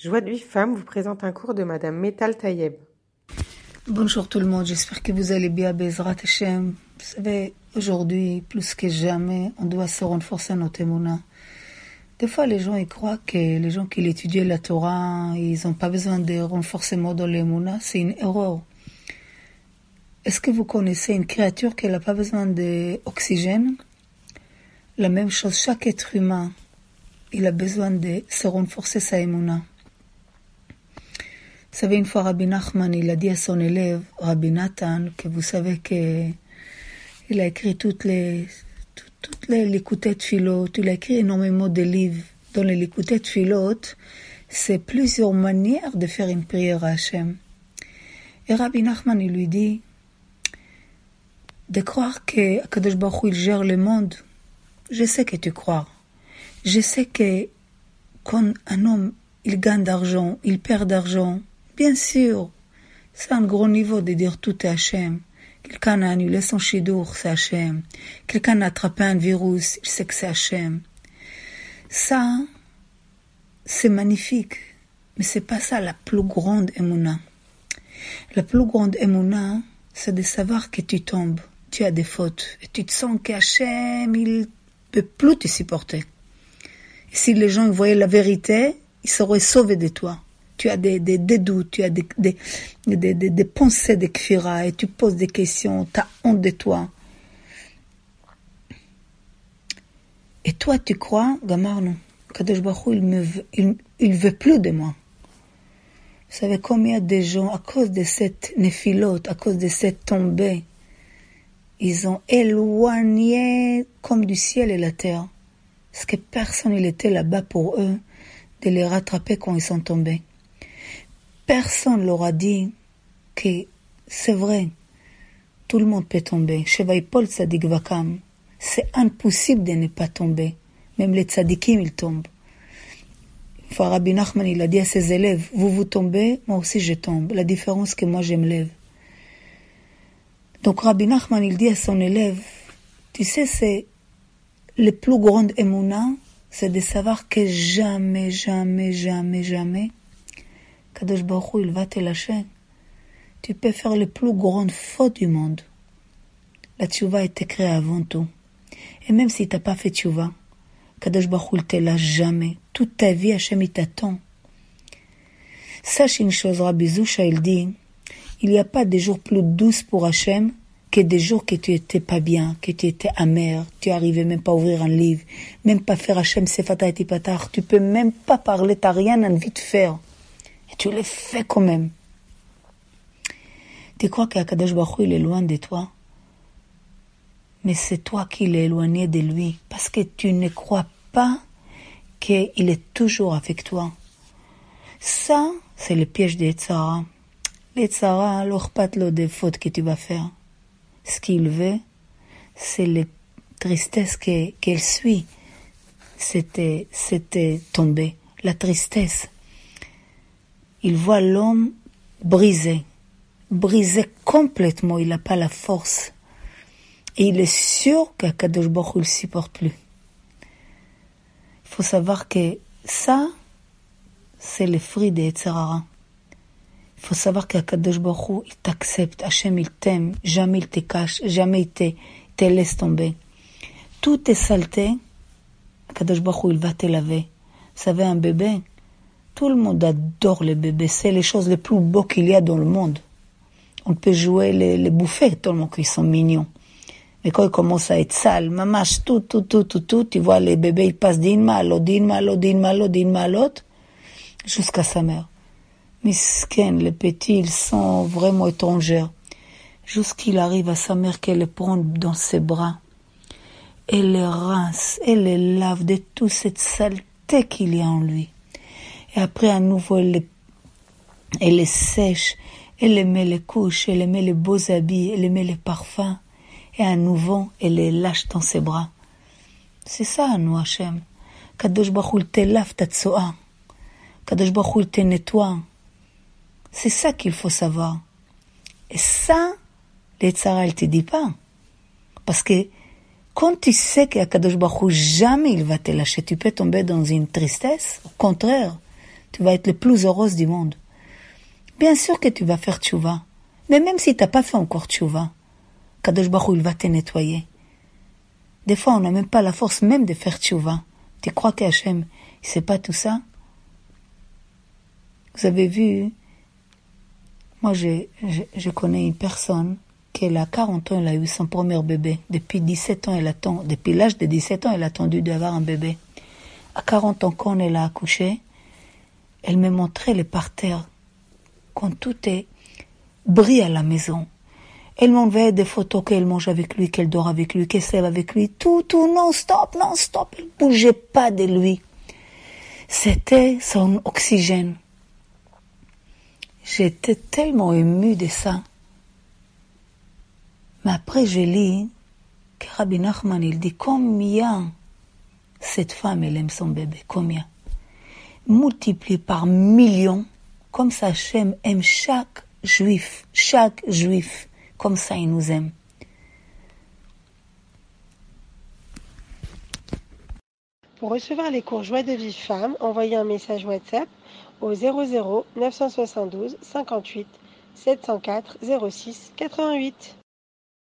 Joie de vie vous présente un cours de Madame Metal Tayeb. Bonjour tout le monde, j'espère que vous allez bien, Bezrat Hashem. Vous savez, aujourd'hui, plus que jamais, on doit se renforcer notre émouna. Des fois, les gens ils croient que les gens qui étudient la Torah, ils n'ont pas besoin de renforcement dans l'émouna. C'est une erreur. Est-ce que vous connaissez une créature qui n'a pas besoin d'oxygène? La même chose, chaque être humain, il a besoin de se renforcer sa émouna. Vous savez, une fois Rabbi Nachman, il a dit à son élève, Rabbi Nathan, que vous savez que il a écrit toutes les, toutes, les l'écouter de philotes, il a écrit énormément de livres. Dans les l'écouter de philotes, c'est plusieurs manières de faire une prière à Hachem. Et Rabbi Nachman, il lui dit, de croire que Akadosh Baruch il gère le monde, je sais que tu crois. Je sais que quand un homme, il gagne d'argent, il perd d'argent, Bien sûr, c'est un gros niveau de dire tout est Hachem. Quelqu'un a annulé son chidour, c'est Hachem. Quelqu'un a attrapé un virus, il sait que c'est Hachem. Ça, c'est magnifique, mais c'est pas ça la plus grande émouna. La plus grande émouna, c'est de savoir que tu tombes, tu as des fautes, et tu te sens qu'Hachem, il peut plus te supporter. Et si les gens voyaient la vérité, ils seraient sauvés de toi tu as des, doutes, tu as des, pensées de kfira et tu poses des questions, tu as honte de toi. Et toi, tu crois, Gamarno, Kadosh Baruch il ne il veut plus de moi. Vous savez combien de gens, à cause de cette néphilote, à cause de cette tombée, ils ont éloigné comme du ciel et la terre. Parce que personne n'était là-bas pour eux de les rattraper quand ils sont tombés. Personne leur a dit que c'est vrai, tout le monde peut tomber. Paul Tzadik Vakam, c'est impossible de ne pas tomber. Même les tzadikim, ils tombent. Enfin, Rabbi Nachman, il a dit à ses élèves, vous vous tombez, moi aussi je tombe. La différence que moi je me lève. Donc Rabbi Nachman, il dit à son élève, tu sais, c'est le plus grand émouna, c'est de savoir que jamais, jamais, jamais, jamais, Kadosh Baruch il va te lâcher. Tu peux faire les plus grandes fautes du monde. La tchouva été créée avant tout. Et même si tu n'as pas fait tchouva, Kadosh Baruch il te lâche jamais. Toute ta vie, Hachem, il t'attend. Sache une chose, Rabbi Zusha, il dit, il n'y a pas de jours plus douces pour Hachem que des jours que tu étais pas bien, que tu étais amer, tu arrivais même pas à ouvrir un livre, même pas faire Hachem Sefata et Tipatar, tu peux même pas parler, t'as rien envie de faire. Et tu le fais quand même. Tu crois qu'Akadosh Baruch il est loin de toi? Mais c'est toi qui l'es éloigné de lui, parce que tu ne crois pas qu'il est toujours avec toi. Ça, c'est le piège des Tzara. Les Tzara, leur pas des fautes que tu vas faire. Ce qu'il veut, c'est la tristesse qu'elle suit. C'était, c'était tombé. La tristesse il voit l'homme brisé, brisé complètement, il n'a pas la force. Et il est sûr qu'Akadosh Baruch ne supporte plus. Il faut savoir que ça, c'est le fruit des Etzerara. Il faut savoir qu'Akadosh Baruch il t'accepte, Hachem il t'aime, jamais il te cache, jamais il te, te laisse tomber. Tout est saleté, Akadosh Baruch il va te laver. Vous savez, un bébé, tout le monde adore les bébés. C'est les choses les plus beaux qu'il y a dans le monde. On peut jouer les, les bouffées tellement qu'ils sont mignons. Mais quand ils commencent à être sales, mamache, tout, tout, tout, tout, tout, tu vois, les bébés, ils passent d'une malo, d'une malo, d'une malo, d'une malote, jusqu'à sa mère. Misken, les petits, ils sont vraiment étrangers. Jusqu'il arrive à sa mère qu'elle les prend dans ses bras. Elle les rince, elle les lave de toute cette saleté qu'il y a en lui. Et après, à nouveau, elle elle les sèche, elle met les couches, elle met les beaux habits, elle met les parfums. Et à nouveau, elle les lâche dans ses bras. C'est ça, nous, Hachem. Kadosh Baruch te lave ta tsoa. Kadosh Baruch te nettoie. C'est ça qu'il faut savoir. Et ça, les tzara, elle te dit pas. Parce que quand tu sais qu'Akadosh Baruch jamais il va te lâcher, tu peux tomber dans une tristesse. Au contraire, tu vas être le plus heureuse du monde. Bien sûr que tu vas faire tchouva. Mais même si tu n'as pas fait encore tchouva, Kadosh Baruch il va te nettoyer. Des fois, on n'a même pas la force même de faire tchouva. Tu crois qu'Hachem, il sait pas tout ça? Vous avez vu, moi, je, je, connais une personne qui, a 40 ans, elle a eu son premier bébé. Depuis 17 ans, elle attend, depuis l'âge de 17 ans, elle a attendu d'avoir un bébé. À 40 ans, quand elle a accouché, elle me montrait les parterres, quand tout est brille à la maison. Elle m'envoyait des photos qu'elle mange avec lui, qu'elle dort avec lui, qu'elle sève avec lui, tout, tout, non stop, non stop. Elle bougeait pas de lui. C'était son oxygène. J'étais tellement émue de ça. Mais après, je lis que Rabbi Nachman, il dit combien cette femme, elle aime son bébé, combien? Multiplié par millions, comme ça, Hachem aime chaque juif, chaque juif, comme ça, il nous aime. Pour recevoir les cours Joie de vie femme, envoyez un message WhatsApp au 00 972 58 704 06 88.